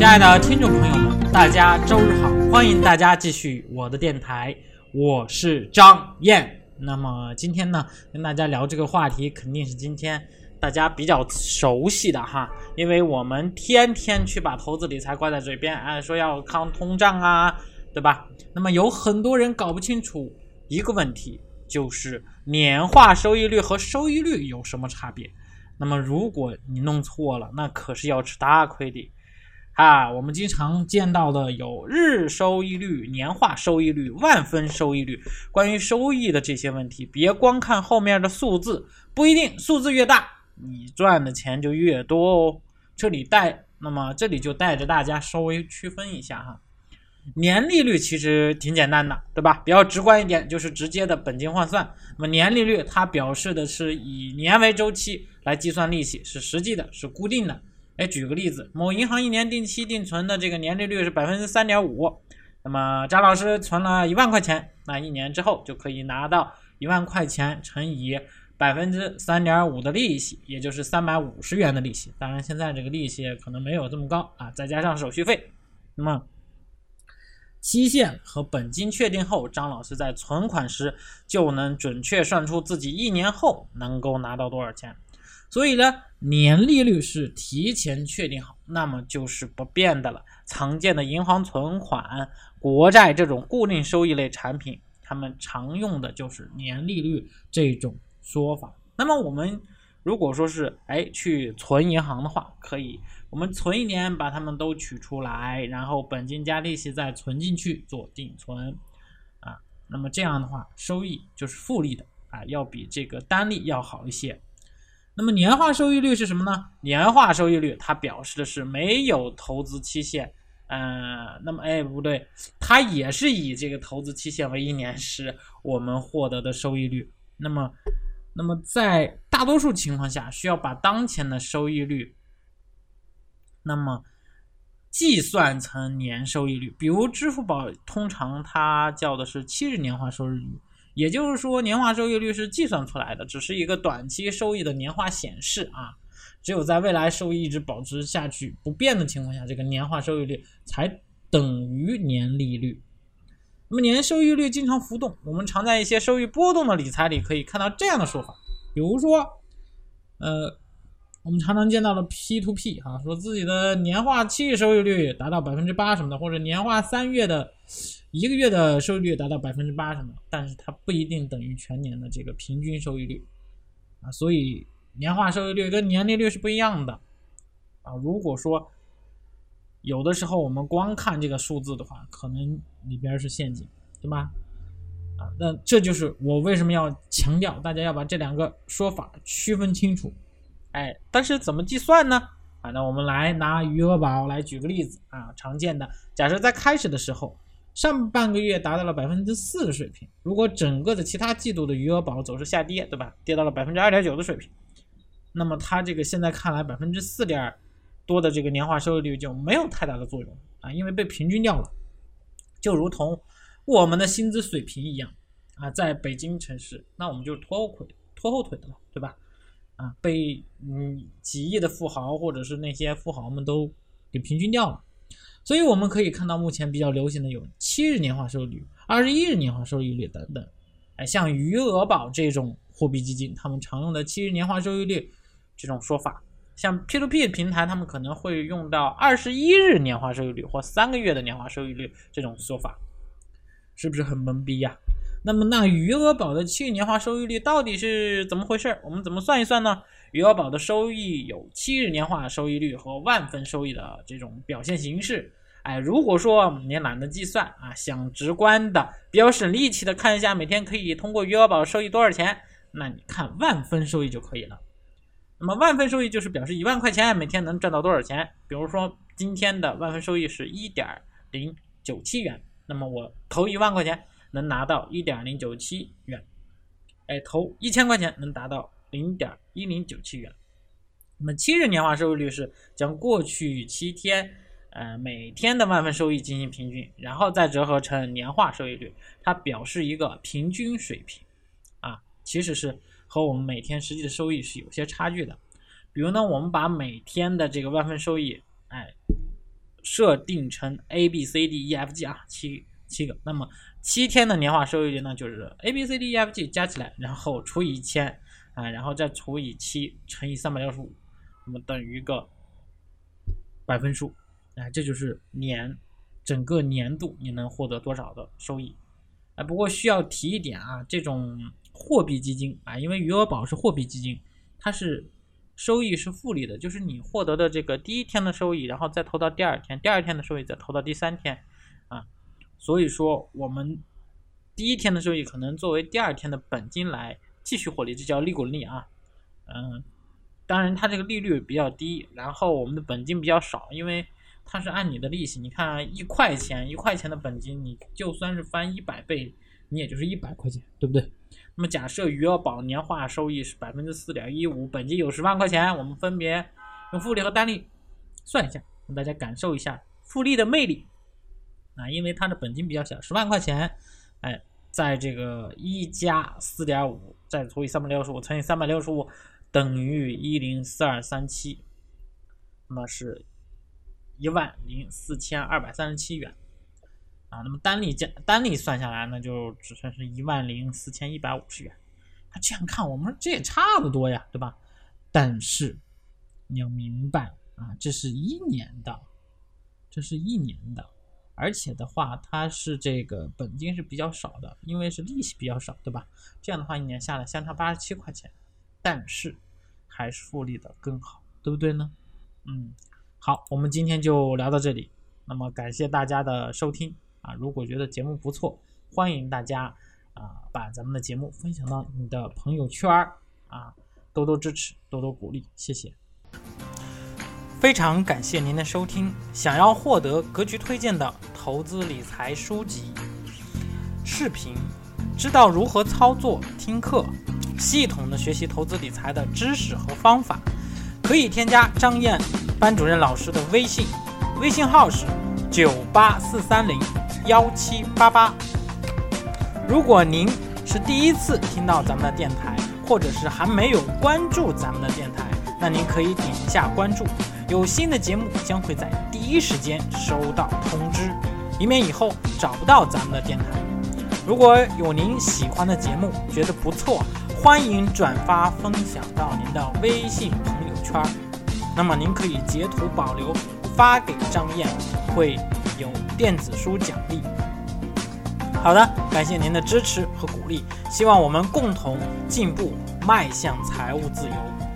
亲爱的听众朋友们，大家周日好！欢迎大家继续我的电台，我是张燕。那么今天呢，跟大家聊这个话题，肯定是今天大家比较熟悉的哈，因为我们天天去把投资理财挂在嘴边，哎，说要抗通胀啊，对吧？那么有很多人搞不清楚一个问题，就是年化收益率和收益率有什么差别？那么如果你弄错了，那可是要吃大亏的。啊，我们经常见到的有日收益率、年化收益率、万分收益率。关于收益的这些问题，别光看后面的数字，不一定数字越大，你赚的钱就越多哦。这里带，那么这里就带着大家稍微区分一下哈。年利率其实挺简单的，对吧？比较直观一点，就是直接的本金换算。那么年利率它表示的是以年为周期来计算利息，是实际的，是固定的。哎，举个例子，某银行一年定期定存的这个年利率是百分之三点五，那么张老师存了一万块钱，那一年之后就可以拿到一万块钱乘以百分之三点五的利息，也就是三百五十元的利息。当然，现在这个利息可能没有这么高啊，再加上手续费，那么期限和本金确定后，张老师在存款时就能准确算出自己一年后能够拿到多少钱。所以呢，年利率是提前确定好，那么就是不变的了。常见的银行存款、国债这种固定收益类产品，他们常用的就是年利率这种说法。那么我们如果说是哎去存银行的话，可以我们存一年把它们都取出来，然后本金加利息再存进去做定存啊，那么这样的话收益就是复利的啊，要比这个单利要好一些。那么年化收益率是什么呢？年化收益率它表示的是没有投资期限，呃，那么哎不对，它也是以这个投资期限为一年时我们获得的收益率。那么，那么在大多数情况下需要把当前的收益率，那么计算成年收益率。比如支付宝通常它叫的是七日年化收益率。也就是说，年化收益率是计算出来的，只是一个短期收益的年化显示啊。只有在未来收益一直保持下去不变的情况下，这个年化收益率才等于年利率。那么年收益率经常浮动，我们常在一些收益波动的理财里可以看到这样的说法，比如说，呃，我们常常见到的 P to P 哈，说自己的年化七日收益率达到百分之八什么的，或者年化三月的。一个月的收益率达到百分之八什么，但是它不一定等于全年的这个平均收益率啊，所以年化收益率跟年利率是不一样的啊。如果说有的时候我们光看这个数字的话，可能里边是陷阱，对吧？啊，那这就是我为什么要强调大家要把这两个说法区分清楚。哎，但是怎么计算呢？啊，那我们来拿余额宝来举个例子啊，常见的，假设在开始的时候。上半个月达到了百分之四的水平，如果整个的其他季度的余额宝走势下跌，对吧？跌到了百分之二点九的水平，那么它这个现在看来百分之四点多的这个年化收益率就没有太大的作用啊，因为被平均掉了，就如同我们的薪资水平一样啊，在北京城市，那我们就是拖后腿拖后腿的了，对吧？啊，被嗯几亿的富豪或者是那些富豪们都给平均掉了。所以我们可以看到，目前比较流行的有七日年化收益率、二十一日年化收益率等等。哎，像余额宝这种货币基金，他们常用的七日年化收益率这种说法；像 P2P 平台，他们可能会用到二十一日年化收益率或三个月的年化收益率这种说法，是不是很懵逼呀？那么，那余额宝的七日年化收益率到底是怎么回事？我们怎么算一算呢？余额宝的收益有七日年化收益率和万分收益的这种表现形式。哎，如果说你懒得计算啊，想直观的、比较省力气的看一下每天可以通过余额宝收益多少钱，那你看万分收益就可以了。那么万分收益就是表示一万块钱每天能赚到多少钱。比如说今天的万分收益是一点零九七元，那么我投一万块钱能拿到一点零九七元。哎，投一千块钱能达到。零点一零九七元，那么七日年化收益率是将过去七天，呃每天的万分收益进行平均，然后再折合成年化收益率，它表示一个平均水平，啊，其实是和我们每天实际的收益是有些差距的。比如呢，我们把每天的这个万分收益，哎，设定成 A B C D E F G 啊，七七个。那么七天的年化收益率呢，就是 A B C D E F G 加起来，然后除以一千啊，然后再除以七乘以三百六十五，那么等于一个百分数啊，这就是年整个年度你能获得多少的收益啊。不过需要提一点啊，这种货币基金啊，因为余额宝是货币基金，它是。收益是复利的，就是你获得的这个第一天的收益，然后再投到第二天，第二天的收益再投到第三天，所以说我们第一天的收益可能作为第二天的本金来继续获利，这叫利滚利啊，嗯，当然它这个利率比较低，然后我们的本金比较少，因为它是按你的利息，你看一块钱一块钱的本金，你就算是翻一百倍，你也就是一百块钱，对不对？那么假设余额宝年化收益是百分之四点一五，本金有十万块钱，我们分别用复利和单利算一下，让大家感受一下复利的魅力啊！因为它的本金比较小，十万块钱，哎，在这个一加四点五，再除以三百六十五乘以三百六十五等于一零四二三七，那么是一万零四千二百三十七元。啊，那么单利加单利算下来呢，就只算是一万零四千一百五十元。他这样看，我们这也差不多呀，对吧？但是你要明白啊，这是一年的，这是一年的，而且的话，它是这个本金是比较少的，因为是利息比较少，对吧？这样的话，一年下来相差八十七块钱，但是还是复利的更好，对不对呢？嗯，好，我们今天就聊到这里，那么感谢大家的收听。啊，如果觉得节目不错，欢迎大家啊把咱们的节目分享到你的朋友圈儿啊，多多支持，多多鼓励，谢谢。非常感谢您的收听。想要获得格局推荐的投资理财书籍、视频，知道如何操作听课，系统的学习投资理财的知识和方法，可以添加张燕班主任老师的微信，微信号是九八四三零。幺七八八。如果您是第一次听到咱们的电台，或者是还没有关注咱们的电台，那您可以点一下关注，有新的节目将会在第一时间收到通知，以免以后找不到咱们的电台。如果有您喜欢的节目，觉得不错，欢迎转发分享到您的微信朋友圈，那么您可以截图保留发给张燕，会。有电子书奖励。好的，感谢您的支持和鼓励，希望我们共同进步，迈向财务自由。